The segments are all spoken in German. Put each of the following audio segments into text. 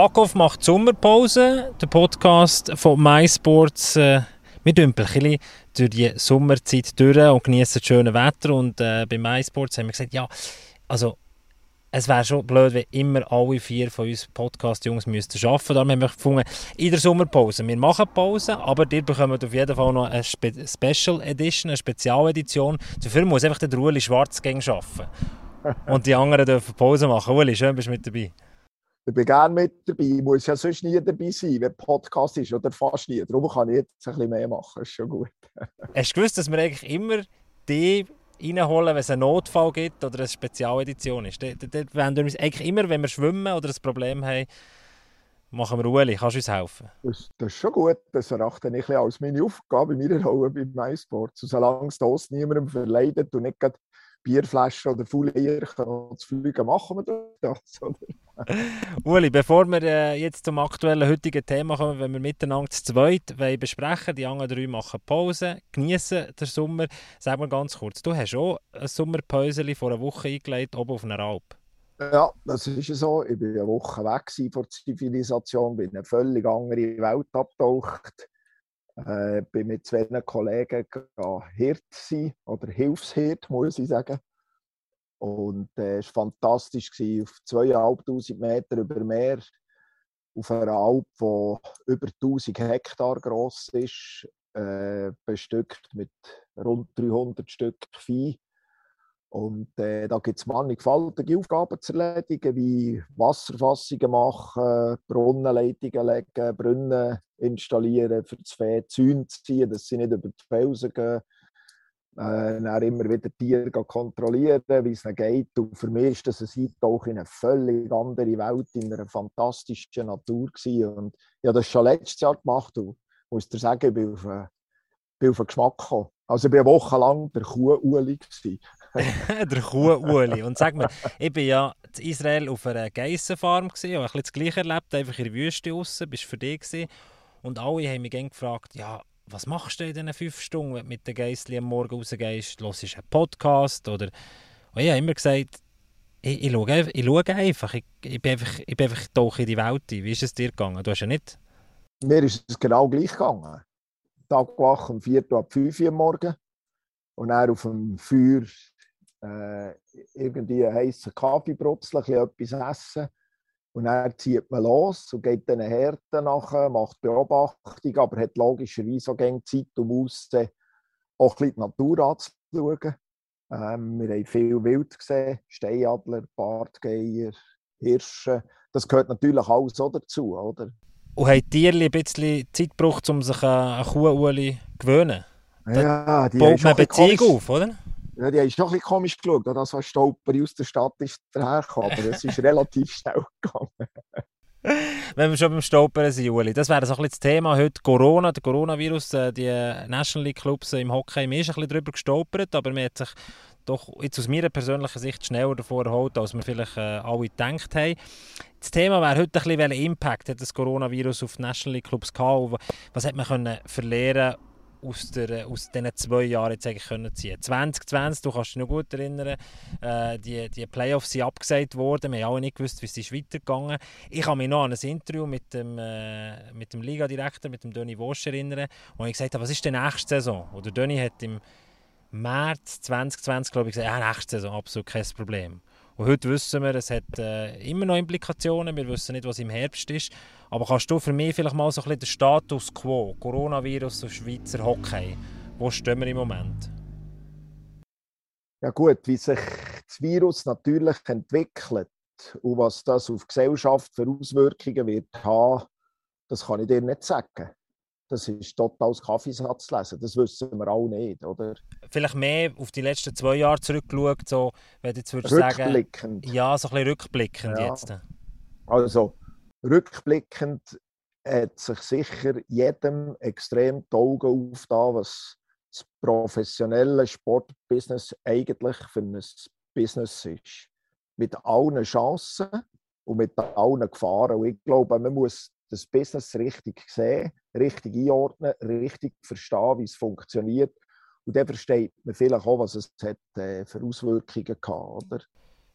Backhoff macht Sommerpause. Der Podcast von MySports. Äh, wir dümpeln ein bisschen durch die Sommerzeit durch und genießen das schöne Wetter. Und äh, bei MySports haben wir gesagt, ja, also es wäre schon blöd, wenn immer alle vier von uns Podcast-Jungs müssten arbeiten. Darum haben wir gefunden, in der Sommerpause. Wir machen Pause, aber ihr bekommt auf jeden Fall noch eine Spe Special Edition, eine Spezialedition. Dafür muss einfach der Ueli Schwarz gegen arbeiten. Und die anderen dürfen Pause machen. Uli, schön bist du mit dabei. Ich bin gerne mit dabei. Ich muss ja sonst nie dabei sein, wenn Podcast ist oder fast nie. Darum kann ich jetzt ein bisschen mehr machen. Das ist schon gut. Hast du gewusst, dass wir eigentlich immer die reinholen, wenn es einen Notfall gibt oder eine Spezialedition ist? Dort wollen wir uns eigentlich immer, wenn wir schwimmen oder ein Problem haben, machen wir Ueli. Kannst du uns helfen? Das, das ist schon gut. Das erachte ich als meine Aufgabe in meiner Rolle bei MySport. Solange es das niemandem verleidet und nicht Bierflaschen oder Folie zu fliegen, machen wir das. Uli, bevor wir äh, jetzt zum aktuellen heutigen Thema kommen, wenn wir miteinander zu zweit besprechen die anderen drei machen Pause, genießen den Sommer. Sag mal ganz kurz, du hast auch ein Sommerpäuschen vor einer Woche eingelegt, oben auf einer Alp. Ja, das ist so. Ich war eine Woche weg von der Zivilisation, bin in eine völlig andere Welt abgetaucht äh, bin mit zwei Kollegen Hirt sein, oder Hilfshirt, muss ich sagen. Und äh, es war fantastisch, auf 2'500 Meter über Meer, auf einer Alp, die über 1000 Hektar groß ist, äh, bestückt mit rund 300 Stück Vieh. Und äh, da gibt es mannigfaltige Aufgaben zu erledigen, wie Wasserfassungen machen, Brunnenleitungen legen, Brunnen installieren, für das Vieh Zäune ziehen, dass sie nicht über die Felsen gehen. Äh, dann immer wieder Tiere kontrollieren, wie es ihnen geht. Und für mich ist das ein Eintauch in eine völlig andere Welt, in einer fantastischen Natur. Gewesen. Und ich habe das schon letztes Jahr gemacht und muss dir sagen, ich bin auf, bin auf einen Geschmack gekommen. Also ich war eine Woche lang der Kuh-Uli. der Kuh-Uli. Und sag mir, ich bin ja in Israel auf einer Geissenfarm und habe ein das Gleiche erlebt, einfach in der Wüste draussen, bist für dich gewesen. Und alle haben mich gefragt, ja, was machst du in diesen fünf Stunden, wenn du mit den Geissli am Morgen rausgehst? Hörst du einen Podcast? Oder... Und ich habe immer gesagt, ich, ich, schaue, ich schaue einfach. Ich, ich, bin einfach, ich bin einfach in die Welt. Wie ist es dir gegangen? Du hast ja nicht... Mir ist es genau gleich gegangen. Tag wach um 4 Uhr ab 5 Uhr morgen und dann auf dem Feuer äh, irgendwie einen heißen Kaffee brutzeln, etwas essen. Und dann zieht man los und geht den Härten nach, macht Beobachtung, aber hat logischerweise auch gerne Zeit, um aus auch ein die Natur anzuschauen. Ähm, wir haben viel Wild gesehen, Steinadler, Bartgeier, Hirsche. Das gehört natürlich alles auch dazu, oder? Und haben Tiere ein bisschen Zeit gebraucht, um sich an Kuhuli zu gewöhnen? Ja, die baut man Beziehung auf, oder? Ja, die haben schon ein bisschen komisch geschaut, dass ein Stolper aus der Stadt ist aber es ist relativ schnell gegangen. Wenn wir schon beim Stolpern sind, Uli, das wäre so ein das Thema heute. Corona, der Coronavirus, äh, die National League Clubs im Hockey, mir ist ein bisschen darüber gestolpert, aber man hat sich doch jetzt aus meiner persönlichen Sicht schneller davor erholt, als wir vielleicht äh, alle gedacht haben. Das Thema wäre heute ein bisschen, welchen Impact hat das Coronavirus auf die National League Clubs gehabt? Was hat man können verlieren aus, der, aus diesen zwei Jahren jetzt eigentlich können ziehen 2020, du kannst dich noch gut erinnern, äh, die, die Playoffs sind abgesagt worden, wir haben auch nicht gewusst, wie es ist weitergegangen Ich kann mich noch an ein Interview mit dem, äh, mit dem Liga-Direktor, mit dem Döni Wosch erinnern, wo ich gesagt habe, was ist die nächste Saison? Oder Döni hat im März 2020, glaube ich, gesagt, ja, nächste Saison absolut kein Problem. Und heute wissen wir, es hat äh, immer noch Implikationen. Wir wissen nicht, was im Herbst ist. Aber kannst du für mich vielleicht mal so ein bisschen den Status quo, Coronavirus und Schweizer Hockey, wo stehen wir im Moment? Ja gut, wie sich das Virus natürlich entwickelt und was das auf die Gesellschaft für Auswirkungen wird haben, das kann ich dir nicht sagen das ist total Kaffeesatz lesen. Das wissen wir auch nicht, oder? Vielleicht mehr auf die letzten zwei Jahre zurückgeschaut, so, wenn jetzt würdest rückblickend. sagen... Ja, so ein bisschen rückblickend ja. jetzt. Also, rückblickend hat sich sicher jedem extrem die Augen aufgetan, was das professionelle Sportbusiness eigentlich für ein Business ist. Mit allen Chancen und mit allen Gefahren. Und ich glaube, man muss das Business richtig sehen, richtig einordnen, richtig verstehen, wie es funktioniert. Und dann versteht man vielleicht auch, was es hat, äh, für Auswirkungen gehabt, oder?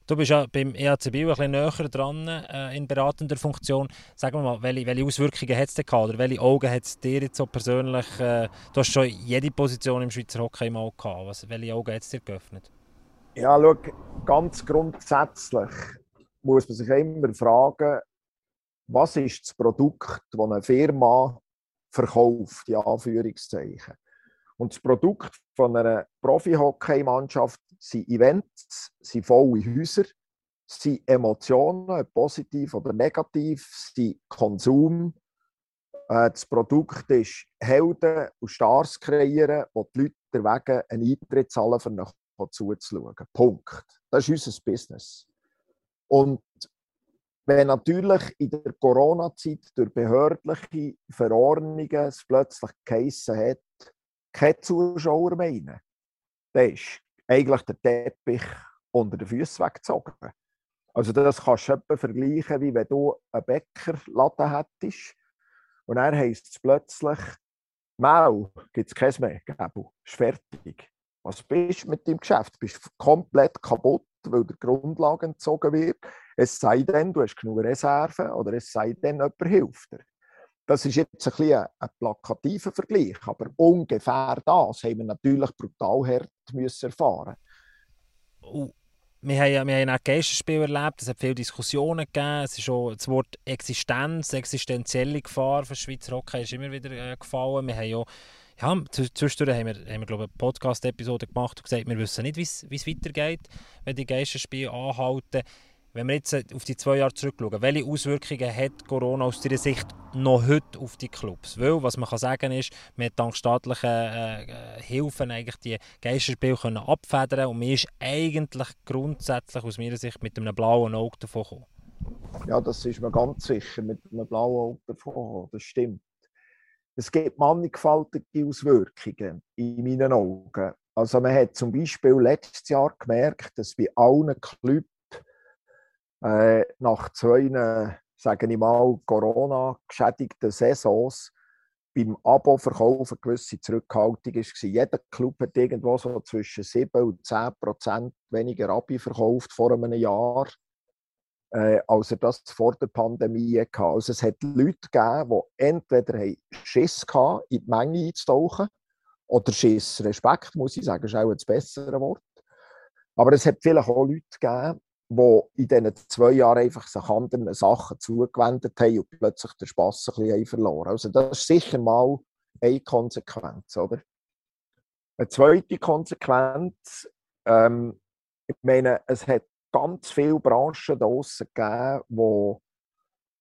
Du bist ja beim EAC Biel ein bisschen näher dran äh, in beratender Funktion. Sag mal, welche, welche Auswirkungen hat es denn gehabt? Oder welche Augen hat es dir jetzt so persönlich? Äh, du hast schon jede Position im Schweizer Hockey mal gehabt. Was, welche Augen hat es dir geöffnet? Ja, schau, ganz grundsätzlich muss man sich immer fragen, was ist das Produkt, das eine Firma verkauft, in Anführungszeichen. Und das Produkt von einer Profi-Hockey-Mannschaft sind Events, sind volle Häuser, sind Emotionen, positiv oder negativ, sind Konsum. Äh, das Produkt ist Helden und Stars kreieren, wo die Leute wegen einen Eintritt zahlen, um zuzuschauen. Punkt. Das ist unser Business. Und wenn natürlich in der Corona-Zeit durch behördliche Verordnungen es plötzlich geheissen hat, keine Zuschauer meinen, dann ist eigentlich der Teppich unter den Füßen weggezogen. Also das kannst du etwa vergleichen, wie wenn du einen Bäckerladen hättest und dann heisst es plötzlich, Mau, gibt es keins mehr, Gäbel, ist fertig. Was bist du mit deinem Geschäft? Du bist komplett kaputt, weil der Grundlage entzogen wird. Es sei denn, du hast genug Reserven oder es sei denn, jemand hilft dir. Das ist jetzt ein, bisschen ein plakativer Vergleich, aber ungefähr das haben wir natürlich brutal hart müssen erfahren. Uh, wir haben, ja, auch Geisterspiel erlebt, es hat viele Diskussionen gegeben, es ist schon das Wort Existenz, existenzielle Gefahr für Schweizer Hockey ist immer wieder äh, gefallen. Wir haben ja ja, zwischendurch haben wir, haben wir glaube eine Podcast-Episode gemacht und gesagt, wir wissen nicht, wie es weitergeht, wenn die Geisterspiele anhalten. Wenn wir jetzt äh, auf die zwei Jahre zurückschauen, welche Auswirkungen hat Corona aus Ihrer Sicht noch heute auf die Clubs? Weil, was man kann sagen ist, hat dank staatlicher äh, Hilfen eigentlich die Geisterspiele können abfedern und man ist eigentlich grundsätzlich aus meiner Sicht mit einem blauen Auge davon gekommen. Ja, das ist mir ganz sicher, mit einem blauen Auge davon das stimmt. Es gibt mannigfaltige Auswirkungen in meinen Augen. Also man hat zum Beispiel letztes Jahr gemerkt, dass bei allen Clubs äh, nach zwei, sagen ich mal, Corona-geschädigten Saisons beim Abo-Verkauf eine gewisse Zurückhaltung war. Jeder Club hat irgendwo so zwischen 7 und 10 Prozent weniger Abi verkauft vor einem Jahr, äh, als er das vor der Pandemie hatte. Also es hat Leute gegeben, die entweder Schiss hatten, in die Menge einzutauchen, oder Schiss, Respekt, muss ich sagen, ist auch ein besseres Wort. Aber es hat vielleicht auch Leute gegeben, die in diesen zwei Jahren einfach sich anderen Sachen zugewendet haben und plötzlich den Spass ein bisschen verloren Also das ist sicher mal eine Konsequenz, oder? Eine zweite Konsequenz, ähm, ich meine, es hat ganz viele Branchen draussen gegeben, die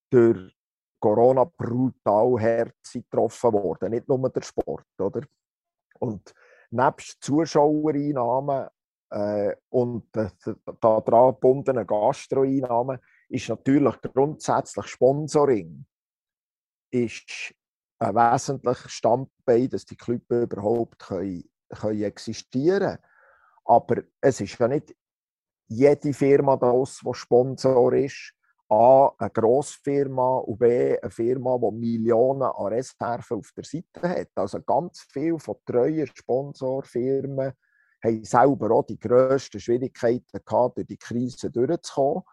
durch Corona brutal hart getroffen wurden. Nicht nur der Sport, oder? Und nebst Zuschauereinnahmen äh, und daran gebundenen Gastroeinnahmen ist natürlich grundsätzlich Sponsoring ist ein wesentlicher Standbein, dass die Clubs überhaupt können, können existieren können. Aber es ist ja nicht jede Firma das, die Sponsor ist. A, eine Grossfirma und B, eine Firma, die Millionen an Reserven auf der Seite hat. Also ganz viele von treuen Sponsorfirmen haben selber auch die grössten Schwierigkeiten gehabt, durch die Krise durchzukommen.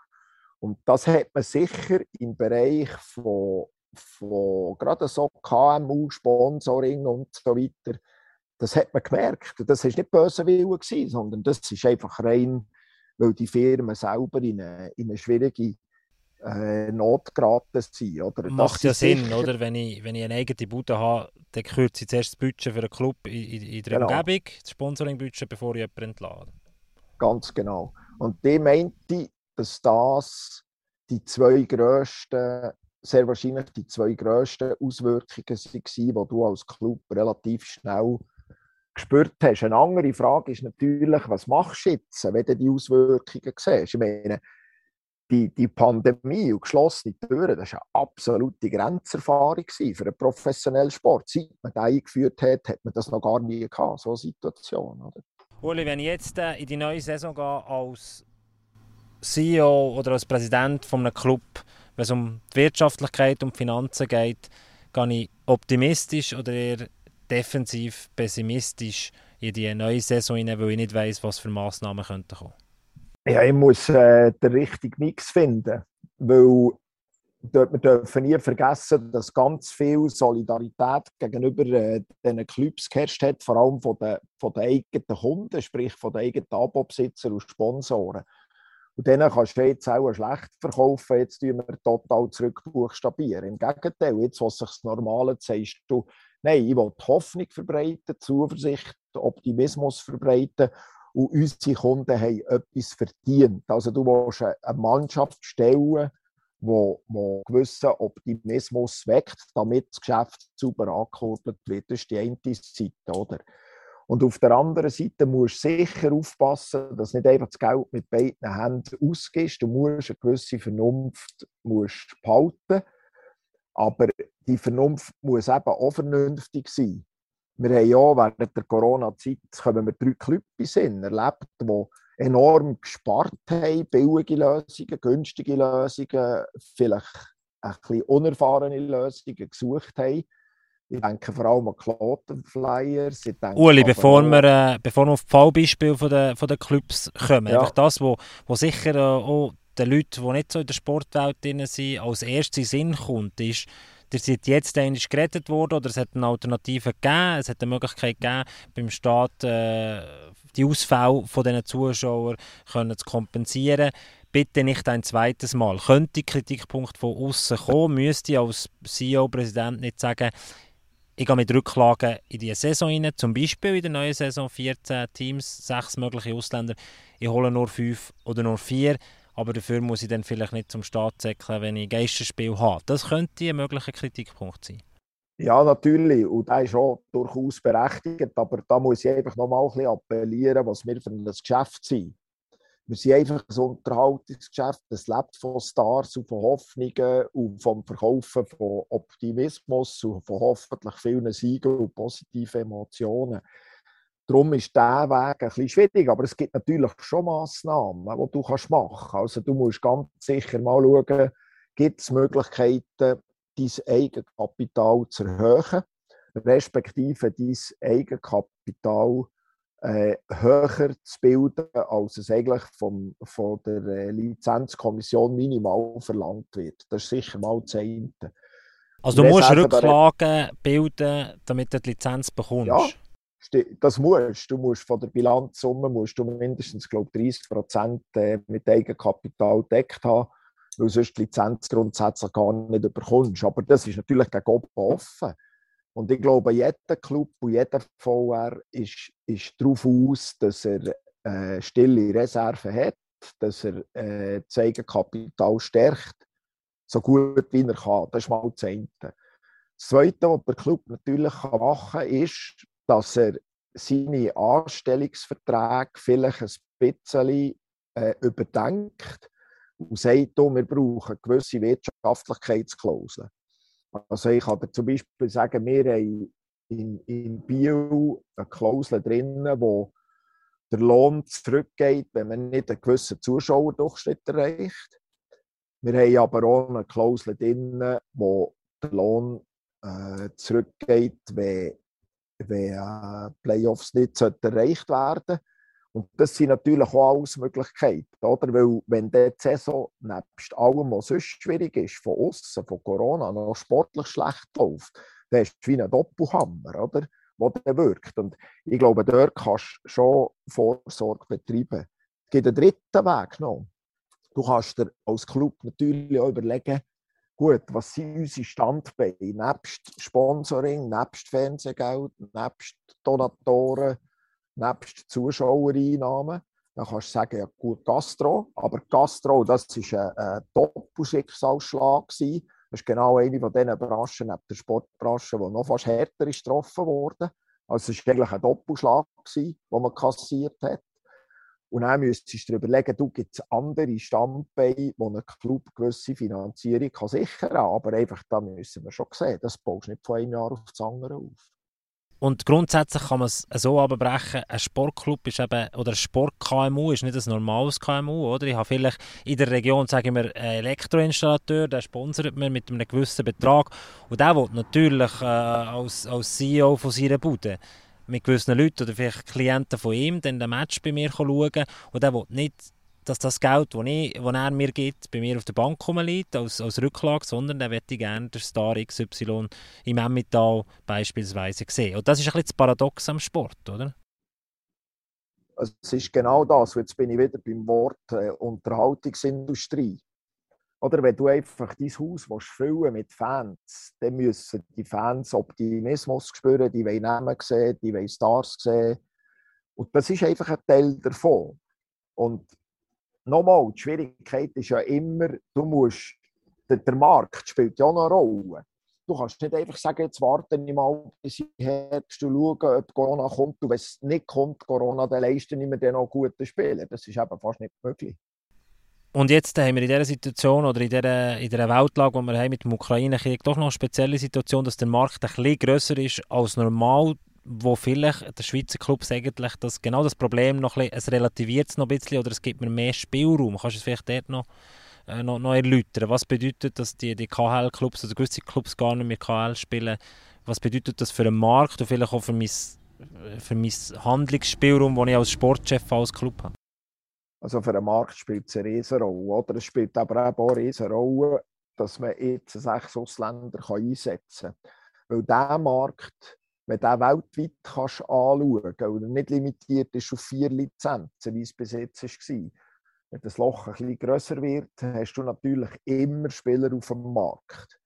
Und das hat man sicher im Bereich von, von gerade so KMU, Sponsoring und so weiter, das hat man gemerkt. Das war nicht böse Wille, sondern das ist einfach rein, weil die Firmen selber in eine, in eine schwierige äh, Not geraten sind. Oder? Macht ja Sinn, sicher... oder? Wenn ich, wenn ich eine eigene Bude habe, dann kürze ich zuerst das Budget für einen Club in, in, in der genau. Umgebung, das Sponsoring-Budget, bevor ich jemanden entlade. Ganz genau. Und die meinte, dass das die zwei grössten, sehr wahrscheinlich die zwei grössten Auswirkungen waren, die du als Club relativ schnell gespürt hast. Eine andere Frage ist natürlich, was machst du jetzt, wenn du die Auswirkungen siehst? Ich meine, die, die Pandemie und geschlossene Türen, das war eine absolute Grenzerfahrung für einen professionellen Sport. Seit man das eingeführt hat, hat man das noch gar nie gehabt, so eine Situation. Oder? Uli, wenn ich jetzt äh, in die neue Saison gehe als CEO oder als Präsident von einem Club, wenn es um die Wirtschaftlichkeit und die Finanzen geht, gehe ich optimistisch oder eher defensiv pessimistisch in die neue Saison hinein, weil ich nicht weiß, was für Massnahmen kommen könnten. Ja, ich muss äh, den richtigen Mix finden, weil wir dürfen nie vergessen, dass ganz viel Solidarität gegenüber äh, diesen Clubs geherrscht hat, vor allem von den, von den eigenen Kunden, sprich von den eigenen Abo-Besitzern und Sponsoren. Und denen kannst du jetzt auch schlecht verkaufen, jetzt tun wir total zurückbuchstabieren. Im Gegenteil, jetzt, was sich das Normale sagst du, nein, ich will Hoffnung verbreiten, Zuversicht, Optimismus verbreiten und unsere Kunden haben etwas verdient. Also du willst eine Mannschaft stellen, wo, wo gewissen Optimismus weckt, damit das Geschäft sauber angekurbelt wird. Das ist die eine Seite, oder? Und auf der anderen Seite musst du sicher aufpassen, dass nicht einfach das Geld mit beiden Händen ausgehst. Du musst eine gewisse Vernunft musst behalten. Aber die Vernunft muss eben auch vernünftig sein. Wir haben ja während der Corona-Zeit, kommen wir drei Clubs in, erlebt, die enorm gespart haben, billige Lösungen, günstige Lösungen, vielleicht ein bisschen unerfahrene Lösungen gesucht haben. Ich denke vor allem an Klotenflyers. Uli, bevor wir, äh, bevor wir auf die Fallbeispiele von der, von der Clubs kommen, ja. einfach das, was wo, wo sicher äh, auch den Leuten, die nicht so in der Sportwelt drin sind, als erstes in Sinn kommt, ist, ihr seid jetzt eigentlich gerettet worden oder es hat eine Alternative gegeben, es hat eine Möglichkeit gegeben, beim Staat äh, die Ausfälle von diesen Zuschauern können zu kompensieren. Bitte nicht ein zweites Mal. Könnte Kritikpunkt von außen kommen, müsste ich als CEO-Präsident nicht sagen, ich gehe mit Rücklagen in die Saison rein, zum Beispiel in der neuen Saison 14 Teams, sechs mögliche Ausländer. Ich hole nur fünf oder nur vier, aber dafür muss ich dann vielleicht nicht zum Start zäckeln, wenn ich Geisterspiel habe. Das könnte ein möglicher Kritikpunkt sein. Ja, natürlich. Und das ist auch durchaus berechtigt. Aber da muss ich einfach noch mal ein bisschen appellieren, was wir für ein Geschäft sind. Wir sind einfach ein Unterhaltungsgeschäft. Es lebt von Stars und von Hoffnungen und vom Verkaufen von Optimismus und von hoffentlich vielen Siegen und positiven Emotionen. Darum ist dieser Weg ein bisschen schwierig, aber es gibt natürlich schon Massnahmen, die du machen kannst. Also du musst ganz sicher mal schauen, gibt es Möglichkeiten, dein Eigenkapital zu erhöhen, respektive dein Eigenkapital äh, höher zu bilden, als es eigentlich vom, von der äh, Lizenzkommission minimal verlangt wird. Das ist sicher mal das eine. Also du musst Rücklagen bilden, damit du die Lizenz bekommst? Ja, das musst du. musst von der Bilanzsumme musst du mindestens glaub, 30 Prozent äh, mit Eigenkapital deckt haben weil sonst die Lizenz grundsätzlich gar nicht bekommst. Aber das ist natürlich gegen oben offen. Und ich glaube, jeder Club und jeder VR ist, ist darauf aus, dass er äh, stille Reserven hat, dass er äh, das Eigenkapital stärkt, so gut wie er kann. Das ist mal das eine. Das Zweite, was der Club natürlich machen kann, ist, dass er seine Anstellungsverträge vielleicht ein bisschen äh, überdenkt und sagt, wir brauchen gewisse Wirtschaftlichkeitsklauseln. Also ich kann zum Beispiel sagen, wir haben in, in Bio eine Klausel drin, wo der Lohn zurückgeht, wenn man nicht einen gewissen Zuschauerdurchschnitt erreicht. Wir haben aber auch eine Klausel drin, wo der Lohn äh, zurückgeht, wenn, wenn Playoffs nicht erreicht werden sollten. Und das sind natürlich auch alles Möglichkeiten, oder? Weil, wenn die Saison nebst allem, was sonst schwierig ist, von außen, von Corona, noch sportlich schlecht läuft, dann ist es wie ein Doppelhammer, oder? Der wirkt. Und ich glaube, dort kannst du schon Vorsorge betreiben. Es gibt einen dritten Weg noch. Du kannst dir als Club natürlich auch überlegen, gut, was sind unsere Standbeine? Nebst Sponsoring, nebst Fernsehgeld, nebst Donatoren, nebst Zuschauereinnahmen. Dann kannst du sagen, ja gut, Gastro, aber Gastro, das war ein, ein Doppelschicksalsschlag. Das ist genau eine von diesen Branchen, neben der Sportbranche, die noch fast härter ist getroffen wurde. Also es war eigentlich ein Doppelschlag, den man kassiert hat. Und dann müsstest du dir überlegen, du gibt es andere Standbeine, wo ein Club gewisse Finanzierung kann sichern kann. Aber einfach, da müssen wir schon sehen, das baust du nicht von einem Jahr auf das andere auf. Und grundsätzlich kann man es so abbrechen, ein Sportclub ist eben, oder ein Sport-KMU ist nicht ein normales KMU, oder? Ich habe vielleicht in der Region, sagen wir, einen Elektroinstallateur, der sponsert mir mit einem gewissen Betrag und der will natürlich äh, als, als CEO von seiner Bude mit gewissen Leuten oder vielleicht Klienten von ihm dann den Match bei mir schauen und der will nicht dass das Geld, das, ich, das er mir gibt, bei mir auf der Bank liegt, als, als Rücklage, sondern dann möchte gerne den Star XY im Emmental beispielsweise sehen. Und das ist ein bisschen das Paradox am Sport, oder? Es ist genau das. Jetzt bin ich wieder beim Wort äh, Unterhaltungsindustrie. Oder wenn du einfach dein Haus füllen mit Fans, dann müssen die Fans Optimismus spüren, die wollen Namen sehen, die wollen Stars sehen. Und das ist einfach ein Teil davon. Und nochmal, die Schwierigkeit ist ja immer, du musst, der, der Markt spielt ja auch eine Rolle. Du kannst nicht einfach sagen, jetzt warte ich mal bis Herbst und schauen, ob Corona kommt. Und wenn es nicht kommt, Corona, dann leisten wir dann noch gute Spieler. Das ist eben fast nicht möglich. Und jetzt haben wir in dieser Situation oder in dieser, in dieser Weltlage, die wir haben mit dem Ukraine-Krieg, doch noch eine spezielle Situation, dass der Markt ein bisschen grösser ist als normal, wo vielleicht der Schweizer Clubs eigentlich das, genau das Problem noch ein bisschen, es relativiert es noch ein bisschen oder es gibt mir mehr Spielraum. Kannst du es vielleicht dort noch, äh, noch, noch erläutern? Was bedeutet, dass die, die KHL-Clubs, also gewisse Clubs gar nicht mehr KHL spielen, was bedeutet das für den Markt und vielleicht auch für mein, für mein Handlungsspielraum, das ich als Sportchef als Club habe? Also für den Markt spielt es eine Riesenrolle. Oder? Es spielt aber auch eine Riesenrolle, dass man jetzt sechs Ausländer einsetzen kann. Weil dieser Markt wenn du den weltweit kannst anschauen kannst und nicht limitiert ist auf vier Lizenzen, wie es bis jetzt war, wenn das Loch ein bisschen grösser wird, hast du natürlich immer Spieler auf dem Markt.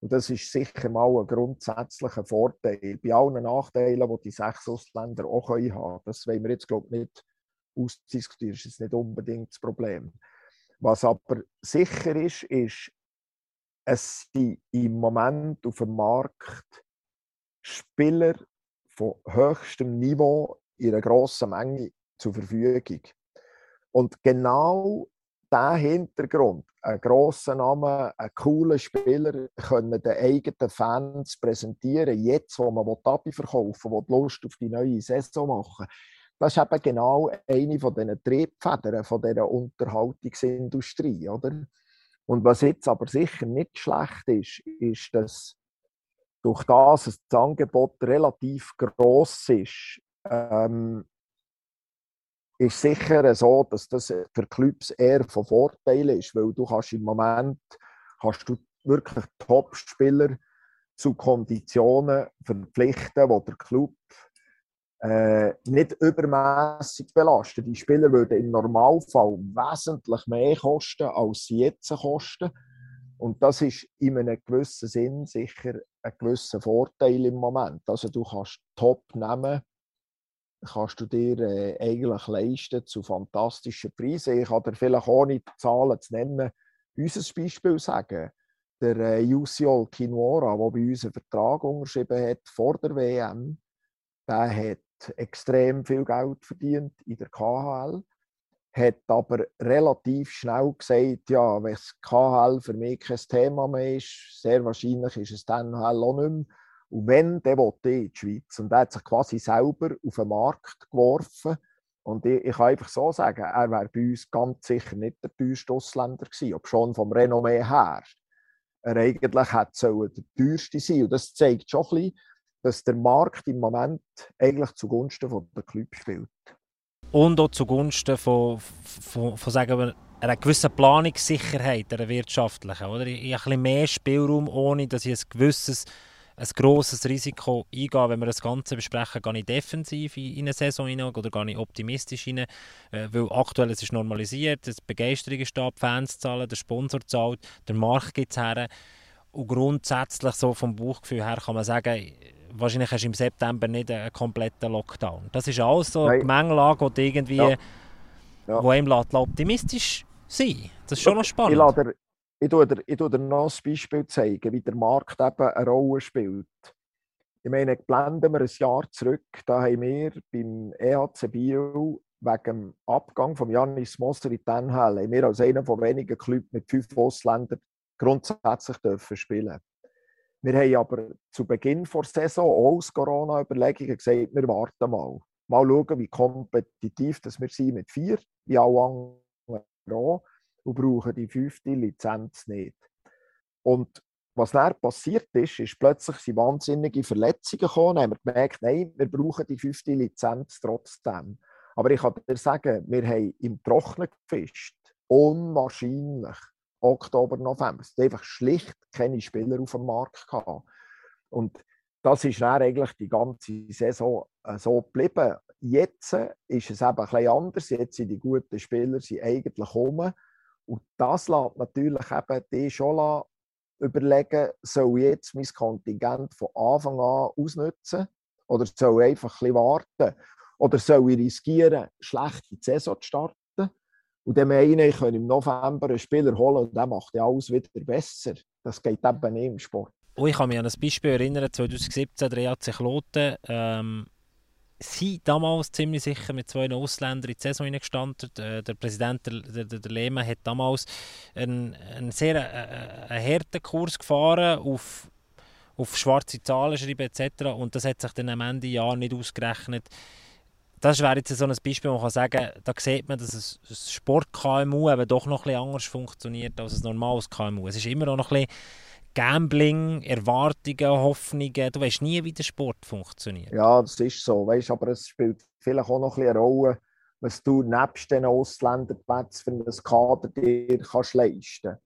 Und das ist sicher mal ein grundsätzlicher Vorteil. Bei allen Nachteilen, die die sechs Ausländer auch haben können. Das wollen wir jetzt, glaube ich, nicht ausdiskutieren. Ist jetzt nicht unbedingt das Problem. Was aber sicher ist, ist, es sind im Moment auf dem Markt Spieler von höchstem Niveau in einer grossen Menge zur Verfügung. Und genau dieser Hintergrund, ein grosser Name, ein cooler Spieler, können den eigenen Fans präsentieren, jetzt, wo man Abi verkaufen will, die Lust auf die neue Saison machen. Das ist eben genau eine von diesen Triebfedern von dieser Unterhaltungsindustrie. Oder? Und was jetzt aber sicher nicht schlecht ist, ist, dass durch das dass das Angebot relativ groß ist, ähm, ist sicher so, dass das für Clubs eher von Vorteil ist, weil du kannst im Moment hast du wirklich Top-Spieler zu Konditionen verpflichten, wo der Club äh, nicht übermäßig belastet. Die Spieler würden im Normalfall wesentlich mehr kosten, als sie jetzt kosten. Und das ist in einem gewissen Sinn sicher ein gewisser Vorteil im Moment. Also du kannst top nehmen, kannst du dir äh, eigentlich leisten zu fantastischen Preisen. Ich kann dir vielleicht ohne Zahlen zu nennen, unser Beispiel sagen. Der äh, Yusiol Kinwara, der bei uns einen Vertrag unterschrieben hat vor der WM, der hat extrem viel Geld verdient in der KHL hat aber relativ schnell gesagt, ja, wenn es KHL für mich kein Thema mehr ist, sehr wahrscheinlich ist es dann auch nicht mehr. Und wenn, dann will ich in die Schweiz. Und er hat sich quasi selber auf den Markt geworfen. Und ich, ich kann einfach so sagen, er wäre bei uns ganz sicher nicht der teuerste Ausländer gewesen, ob schon vom Renommee her. Er eigentlich hätte der teuerste sein. Und das zeigt schon ein bisschen, dass der Markt im Moment eigentlich zugunsten der Club spielt und auch zugunsten von, von, von sagen wir, einer gewissen Planungssicherheit, einer wirtschaftlichen. Oder? Ich, habe ein bisschen mehr Spielraum, ohne dass ich ein gewisses, ein grosses Risiko eingehe. Wenn wir das Ganze besprechen, gehe ich defensiv in eine Saison hinein oder gehe ich optimistisch hinein, äh, weil aktuell es ist normalisiert, die Begeisterung ist da, die Fans zahlen, der Sponsor zahlt, der Markt geht her. Und grundsätzlich so vom Bauchgefühl her kann man sagen, wahrscheinlich hast du im September nicht einen kompletten Lockdown. Das ist alles so eine Gemengelage, die irgendwie ja. Ja. Wo einem lässt, optimistisch sein Das ist schon noch spannend. Ich, dir, ich, tue dir, ich tue dir noch ein Beispiel zeigen, wie der Markt eben eine Rolle spielt. Ich meine, blenden wir ein Jahr zurück, da haben wir beim EHC Bio wegen dem Abgang von Janis Moser in den haben wir als einer von wenigen Clubs mit fünf Ausländern grundsätzlich dürfen spielen wir haben aber zu Beginn der Saison auch aus Corona-Überlegungen gesagt, wir warten mal. Mal schauen, wie kompetitiv das wir sind mit vier, wie alle anderen auch, und brauchen die fünfte Lizenz nicht. Und was dann passiert ist, ist plötzlich sind wahnsinnige Verletzungen gekommen. Dann haben wir gemerkt, nein, wir brauchen die fünfte Lizenz trotzdem. Aber ich kann dir sagen, wir haben im Trocknen gefischt. Unwahrscheinlich. Oktober, November. Es einfach schlicht keine Spieler auf dem Markt gehabt. Und das ist dann eigentlich die ganze Saison äh, so geblieben. Jetzt ist es eben bisschen anders. Jetzt sind die guten Spieler sind eigentlich rum. Und das lässt natürlich eben die schon überlegen, soll ich jetzt mein Kontingent von Anfang an ausnutzen oder soll ich einfach ein bisschen warten? Oder soll ich riskieren, schlecht in die Saison zu starten? Und dann meine ich, kann im November einen Spieler holen und der macht ja alles wieder besser. Das geht eben nicht im Sport. Oh, ich kann mich an ein Beispiel erinnern, 2017, der EAC Kloten. Ähm, sie damals ziemlich sicher mit zwei Ausländern in die Saison hineingestanden. Der, der Präsident, der, der, der Lehmann, hat damals einen, einen sehr äh, einen harten Kurs gefahren auf, auf schwarze Zahlen schreiben etc. Und das hat sich dann am Ende Jahr nicht ausgerechnet. Das wäre jetzt so ein Beispiel, wo man kann sagen da sieht man, dass ein Sport-KMU eben doch noch ein anders funktioniert als ein normales KMU. Es ist immer noch ein Gambling, Erwartungen, Hoffnungen. Du weißt nie, wie der Sport funktioniert. Ja, das ist so. Weißt, aber es spielt vielleicht auch noch ein eine Rolle, was du nebst den Ausländerplätzen für ein Kader dir kannst leisten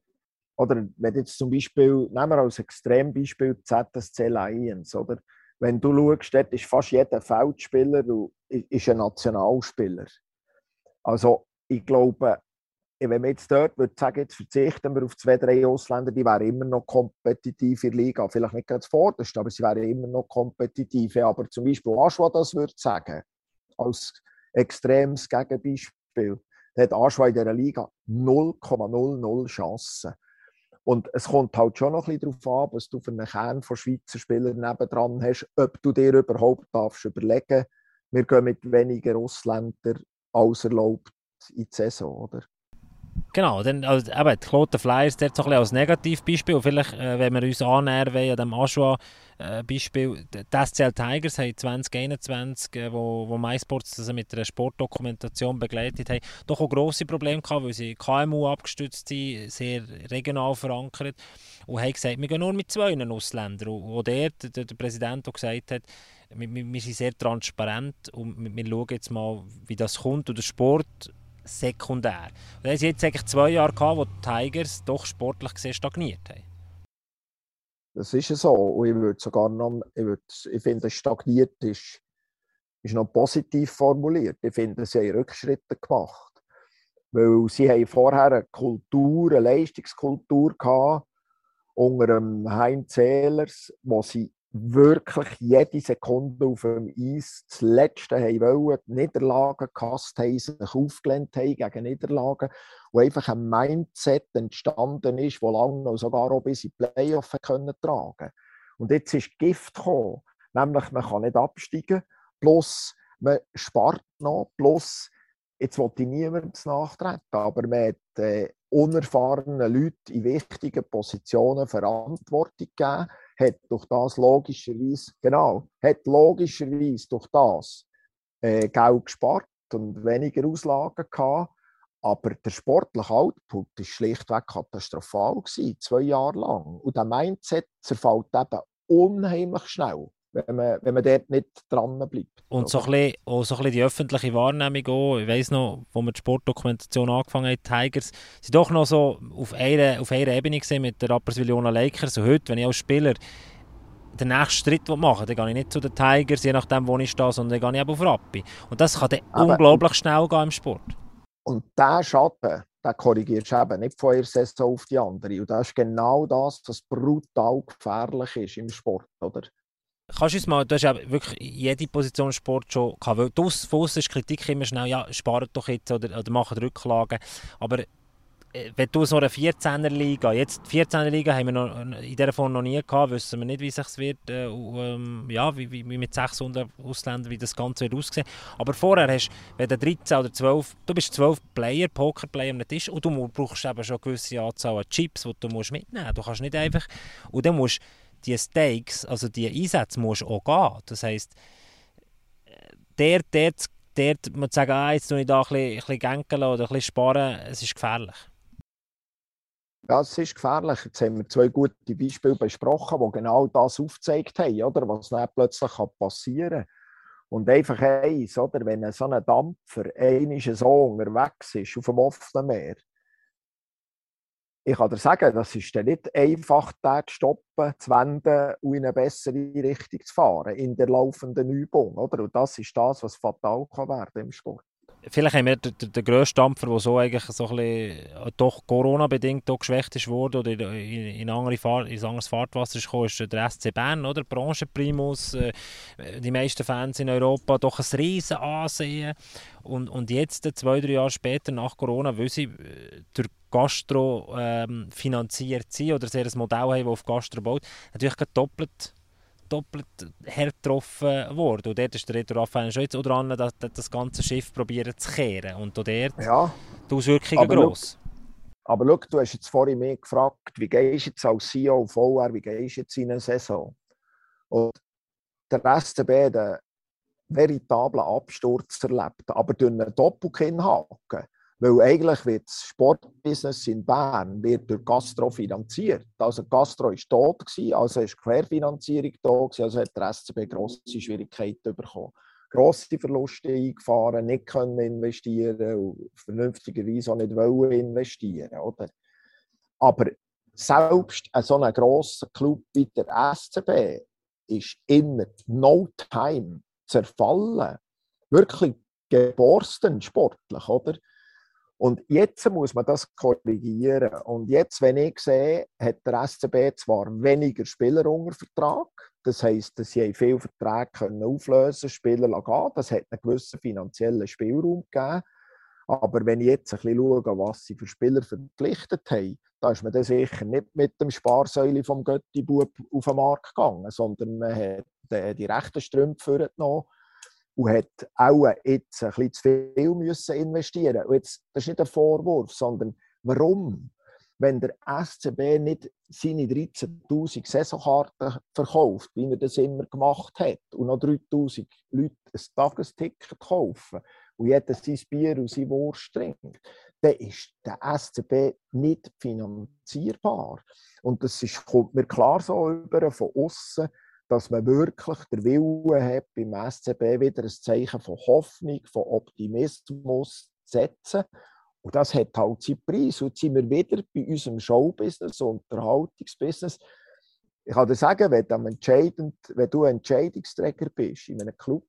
Oder wenn jetzt zum Beispiel, nehmen wir als Extrembeispiel ZSC Lions, oder? Wenn du schaust, dort ist fast jeder Feldspieler ist ein Nationalspieler. Also ich glaube, wenn wir jetzt dort würde sagen, jetzt verzichten wir auf zwei, drei Ausländer, die wären immer noch kompetitiv in der Liga. Vielleicht nicht ganz vorderst, aber sie wären immer noch kompetitiv. Aber zum Beispiel Aschwa das würde sagen, als extremes Gegenbeispiel, hat Aschwa in dieser Liga 0,00 Chancen. Und es kommt halt schon noch ein bisschen darauf an, was du für einen Kern von Schweizer Spielern nebendran hast, ob du dir überhaupt darfst überlegen wir gehen mit weniger Ausländern als erlaubt in die Saison, oder? Genau, dann, also, eben, die Kloten Flyers dort so ein als Negativbeispiel. Vielleicht, äh, wenn wir uns annähern wollen an dem Aschua-Beispiel, äh, die SCL Tigers haben 2021, äh, wo, wo MySports das mit einer Sportdokumentation begleitet haben, doch auch grosse Probleme gehabt, weil sie KMU abgestützt sind, sehr regional verankert und haben gesagt, wir gehen nur mit zwei Ausländern. Und, und dort, der, der Präsident auch gesagt hat, wir, wir sind sehr transparent und wir, wir schauen jetzt mal, wie das kommt. Und der Sport sekundär. Und haben jetzt eigentlich zwei Jahre gehabt, wo die Tigers doch sportlich gesehen stagniert haben. Das ist so. Und ich würde sogar noch, ich, würde, ich finde, stagniert ist, ist noch positiv formuliert. Ich finde, sie haben Rückschritte gemacht. Weil sie haben vorher eine Kultur, eine Leistungskultur gehabt, unter dem Heinz Ehlers, wo sie wirklich jede Sekunde auf dem Eis das Letzte haben wollen, die Niederlagen gehasst haben, sich aufgelehnt haben gegen Niederlagen, wo einfach ein Mindset entstanden ist, das lange noch sogar auch bis in die Playoffs können tragen Und jetzt ist Gift gekommen, nämlich man kann nicht absteigen, plus man spart noch, plus jetzt wollte ich niemandem nachtreten, aber man hat äh, unerfahrenen Leuten in wichtigen Positionen Verantwortung gegeben, hat durch das logischerweise, genau, hat logischerweise durch das äh, Geld gespart und weniger Auslagen gehabt. Aber der sportliche Output war schlichtweg katastrophal, gewesen, zwei Jahre lang. Und der Mindset zerfällt eben unheimlich schnell wenn man, wenn man dort nicht dran bleibt. Und so ein, bisschen, auch so ein bisschen die öffentliche Wahrnehmung auch. Ich weiss noch, wo wir die Sportdokumentation angefangen haben, Tigers, sind doch noch so auf einer, auf einer Ebene gesehen mit der Rapperswil Jona Lakers. Und heute, wenn ich als Spieler den nächsten Schritt machen dann gehe ich nicht zu den Tigers, je nachdem, wo ich stehe, sondern dann gehe ich eben auf Rappi. Und das kann dann Aber, unglaublich schnell gehen im Sport. Und dieser Schatten, den korrigierst du eben nicht von einer Saison auf die andere. Und das ist genau das, was brutal gefährlich ist im Sport. Oder? Kannst du uns mal, du hast ja wirklich jede Position Sport schon gehabt, weil von ist Kritik immer schnell, ja, spart doch jetzt oder, oder macht Rücklagen, aber äh, wenn du so eine 14er Liga, jetzt die 14er Liga haben wir noch, in dieser Form noch nie gehabt, wissen wir nicht, wie es wird, äh, ähm, ja, wie, wie, mit 600 Ausländern, wie das Ganze wird aussehen. Aber vorher hast, wenn du 13 oder 12, du bist 12 Player, Pokerplayer am Tisch und du brauchst eben schon eine gewisse Anzahl an Chips, die du musst mitnehmen musst. Du kannst nicht einfach, und dann musst die Stakes, also die Einsätze musst du auch gehen. Das heisst, der, der, der, man sagen, ah, jetzt tue ich da ein bisschen, ein bisschen gänkeln oder ein bisschen sparen, es ist gefährlich. Ja, es ist gefährlich. Jetzt haben wir zwei gute Beispiele besprochen, die genau das aufgezeigt haben, oder? was dann plötzlich passieren kann. Und einfach eins, oder? wenn so ein Dampfer einmal so unterwegs ist auf dem offenen Meer, ich kann dir sagen, das ist dann nicht einfach, den zu stoppen, zu wenden und in eine bessere Richtung zu fahren, in der laufenden Übung. Oder? Und das ist das, was fatal kann werden im Sport vielleicht haben wir den, den, grössten Dampfer, der so eigentlich so ein bisschen, äh, doch Corona-bedingt geschwächt ist worden oder in, in, andere Fahr in anderes Fahrtwasser ist gekommen, ist der SC Bern, oder? Branchenprimus, äh, die meisten Fans in Europa, doch ein riesen Ansehen. Und, und jetzt, zwei, drei Jahre später, nach Corona, weil sie äh, durch Gastro ähm, finanziert sind oder sie ein Modell haben, das auf Gastro baut, natürlich doppelt doppelt hart getroffen worden. Und dort ist der Reto Raphael schon jetzt dran, das, das ganze Schiff probieren zu kehren. Und dort ja. die Auswirkungen gross. Aber schau, du hast jetzt vorhin mich gefragt, wie gehst du jetzt als CEO VR, wie gehst du jetzt in eine Saison? Und der SCB hat einen veritablen Absturz erlebt, aber durch einen Doppelkinnhaken weil eigentlich wird das Sportbusiness in Bern wird durch Gastro finanziert. Also Gastro war tot, also ist Querfinanzierung da, also hat der SCB grosse Schwierigkeiten bekommen. Grosse Verluste eingefahren, nicht können investieren und vernünftigerweise auch nicht wollen investieren. Oder? Aber selbst ein so ein grosser Club wie der SCB ist in no time zerfallen. Wirklich geborsten sportlich, oder? Und jetzt muss man das korrigieren. Und jetzt, wenn ich sehe, hat der SCB zwar weniger Spieler unter Vertrag, das heisst, dass sie viele Verträge können auflösen Spieler gehen. Das hat einen gewissen finanziellen Spielraum gegeben. Aber wenn ich jetzt ein bisschen schaue, was sie für Spieler verpflichtet haben, da ist man dann sicher nicht mit dem Sparsäule vom Götti-Bub auf den Markt gegangen, sondern man hat die rechten Strümpfe genommen und hat auch jetzt ein bisschen zu viel müssen investieren. Und jetzt, das ist nicht ein Vorwurf, sondern warum? Wenn der SCB nicht seine 13.000 Saisonkarten verkauft, wie er das immer gemacht hat, und noch 3.000 Leute ein Tagesticket kaufen und jeder sein Bier und seine Wurst trinkt, dann ist der SCB nicht finanzierbar. Und das ist, kommt mir klar so über von außen, dass man wirklich den Willen hat, beim SCB wieder ein Zeichen von Hoffnung, von Optimismus zu setzen. Und das hat halt seinen Preis. Und jetzt sind wir wieder bei unserem Showbusiness, Unterhaltungsbusiness. Ich kann dir sagen, wenn du, wenn du Entscheidungsträger bist in einem Club,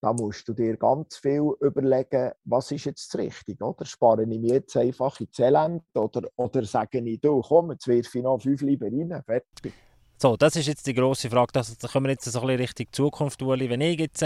dann musst du dir ganz viel überlegen, was ist jetzt das Richtige. Oder spare ich mich jetzt einfach ins Elend oder, oder sage ich, du, komm, jetzt wirf ich noch fünf lieber rein, fertig. So, das ist jetzt die grosse Frage. Das, da kommen wir jetzt so ein bisschen Richtung Zukunft, Uli. Wenn ich jetzt,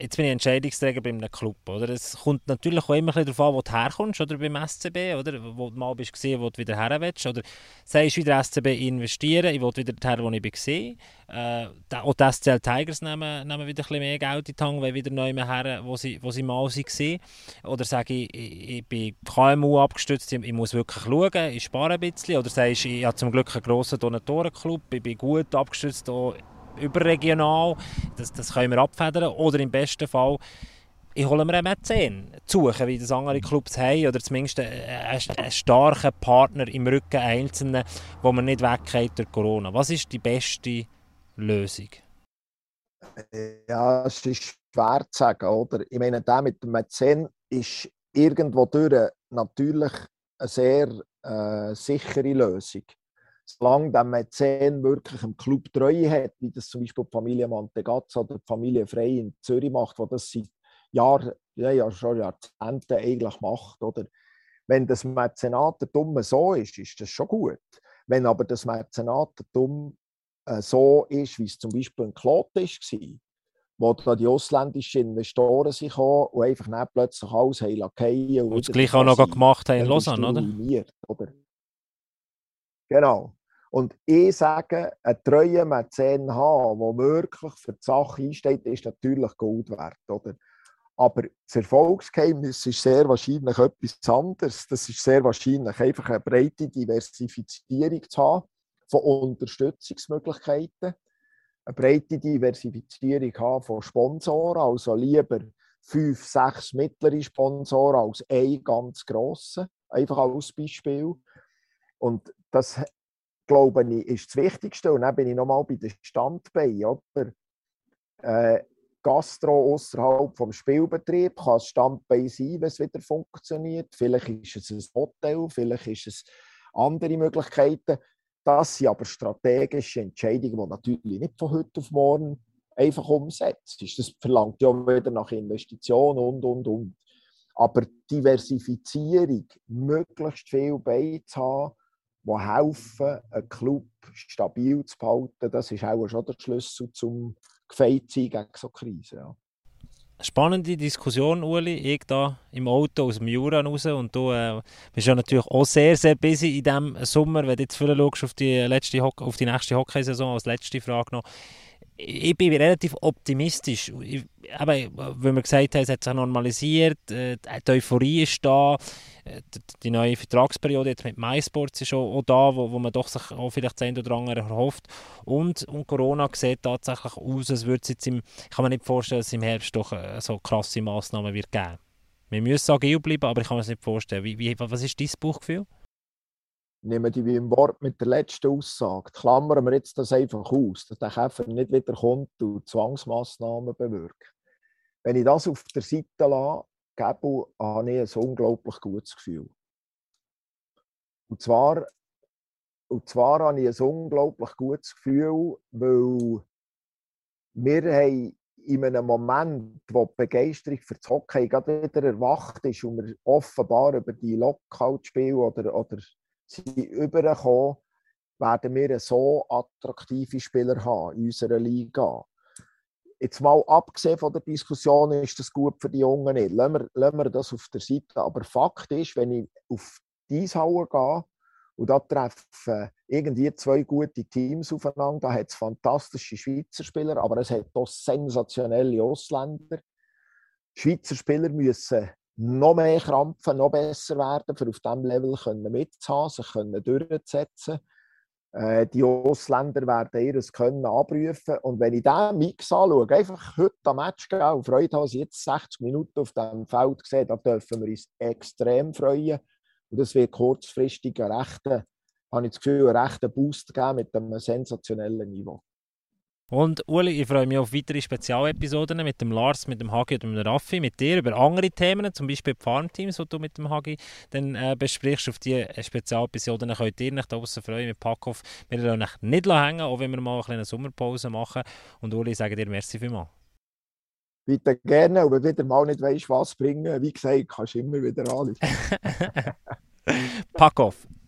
jetzt bin ich Entscheidungsträger bei einem Club? Es kommt natürlich auch immer darauf an, wo du herkommst, oder beim SCB, oder? Wo du mal bist gesehen, wo du wieder her willst, oder sagst wieder SCB investieren, ich will wieder her, wo ich war. Äh, auch die SCL Tigers nehmen, nehmen wieder ein bisschen mehr Geld in die Hand, weil wieder neu her, wo sie, wo sie mal waren. Oder sage ich, ich, ich bin KMU abgestützt, ich, ich, muss wirklich schauen, ich spare ein bisschen. Oder sagst ich habe zum Glück einen grossen Donatorenclub, ich bin gut abgestützt, auch überregional, das, das können wir abfedern. Oder im besten Fall, ich hole mir einen Mäzen zu suchen, wie das andere Clubs haben, oder zumindest einen, einen starken Partner im Rücken einzelnen, wo man nicht weggeht durch Corona. Was ist die beste Lösung? Ja, es ist schwer zu sagen, oder? Ich meine, der mit dem Mäzen ist irgendwo durch natürlich eine sehr äh, sichere Lösung. Solange der Mäzen wirklich im Club Treue hat, wie das zum Beispiel die Familie Mantegazza oder die Familie Frey in Zürich macht, wo das seit Jahren, ja, ja, schon Jahrzehnten eigentlich macht, oder? Wenn das Mäzenatentum so ist, ist das schon gut. Wenn aber das Mäzenatentum äh, so ist, wie es zum Beispiel in Klot war, wo da die ausländischen Investoren sich kommen und einfach nicht plötzlich alles haben lassen. Und das gleiche auch noch gemacht haben in Lausanne, oder? oder? Genau. Und ich sage, einen treuen Mäzen haben, der wirklich für die Sache einsteht, ist natürlich Gold wert. Oder? Aber das Erfolgsgeheimnis ist sehr wahrscheinlich etwas anderes. Das ist sehr wahrscheinlich einfach eine breite Diversifizierung zu haben von Unterstützungsmöglichkeiten, eine breite Diversifizierung haben von Sponsoren, also lieber fünf, sechs mittlere Sponsoren als ein ganz grossen, einfach als Beispiel. Und das, glaube ich, ist das Wichtigste. Und dann bin ich nochmal bei den Standbeinen. Oder? Äh, Gastro außerhalb vom Spielbetrieb, kann ein Standbein sein, wenn es wieder funktioniert. Vielleicht ist es ein Hotel, vielleicht ist es andere Möglichkeiten. Das sind aber strategische Entscheidungen, die natürlich nicht von heute auf morgen einfach umsetzt. Das verlangt ja wieder nach Investitionen und, und, und. Aber Diversifizierung, möglichst viel beizuhaben, die helfen, einen Club stabil zu behalten, das ist auch schon der Schlüssel zum gefeit sein gegen so Krisen. Ja. Spannende Diskussion, Uli. Ich da im Auto aus dem Jura raus und du äh, bist ja natürlich auch sehr, sehr busy in diesem Sommer. Wenn du jetzt viel schaust auf die, letzte auf die nächste Hockeysaison, als letzte Frage noch ich bin relativ optimistisch. Ich, aber, weil wir gesagt haben, es hat sich normalisiert, äh, die Euphorie ist da, die neue Vertragsperiode jetzt mit MySports ist auch, da, wo, wo man doch sich auch vielleicht das oder andere erhofft. Und, und Corona sieht tatsächlich aus, als würde es jetzt im, ich kann mir nicht vorstellen, dass es im Herbst doch äh, so krasse Massnahmen wird geben. Wir müssen agil bleiben, aber ich kann mir das nicht vorstellen. Wie, wie, was ist dein Bauchgefühl? nehmen die wie im Wort mit der letzten Aussage. Klammern wir jetzt das einfach aus, dass der Käfer nicht wieder kommt und Zwangsmaßnahmen bewirkt. Wenn ich das auf der Seite lasse, gebe, habe ich ein unglaublich gutes Gefühl. Und zwar, und zwar habe ich ein unglaublich gutes Gefühl, weil wir haben in einem Moment, wo die Begeisterung für das Hockey gerade wieder erwacht ist und wir offenbar über die Lockout-Spiele oder, oder sind übergekommen, werden wir so attraktive Spieler haben in unserer Liga. Jetzt mal abgesehen von der Diskussion, ist das gut für die Jungen nicht. Lassen wir, lassen wir das auf der Seite. Aber Fakt ist, wenn ich auf die Eishalle gehe und da treffen irgendwie zwei gute Teams aufeinander, da hat es fantastische Schweizer Spieler, aber es hat auch sensationelle Ausländer. Schweizer Spieler müssen noch mehr krampfen, noch besser werden, für auf diesem Level können mitzuhaben, sich können durchzusetzen. Äh, die Ausländer werden ihr Können abrufen. Und wenn ich diesen Mix anschaue, einfach heute am Match gehen und Freude haben, jetzt 60 Minuten auf diesem Feld gesehen, da dürfen wir uns extrem freuen. Und das wird kurzfristig einen rechten, habe ich das Gefühl, einen rechten Boost geben mit einem sensationellen Niveau. Und Uli, ich freue mich auf weitere Spezialepisoden mit dem Lars, mit dem Hagi und dem Raffi, mit dir über andere Themen, zum Beispiel die Farmteams, die du mit dem Hagi dann äh, besprichst. Auf diese Spezialepisoden könnt ihr euch draußen freuen mit Packhoff. Wir lassen euch nicht hängen, auch wenn wir mal eine kleine Sommerpause machen. Und Uli, ich sage dir merci vielmals. Bitte gerne, aber wieder mal nicht weißt, was bringen. Wie gesagt, kannst du immer wieder alles. Packhoff.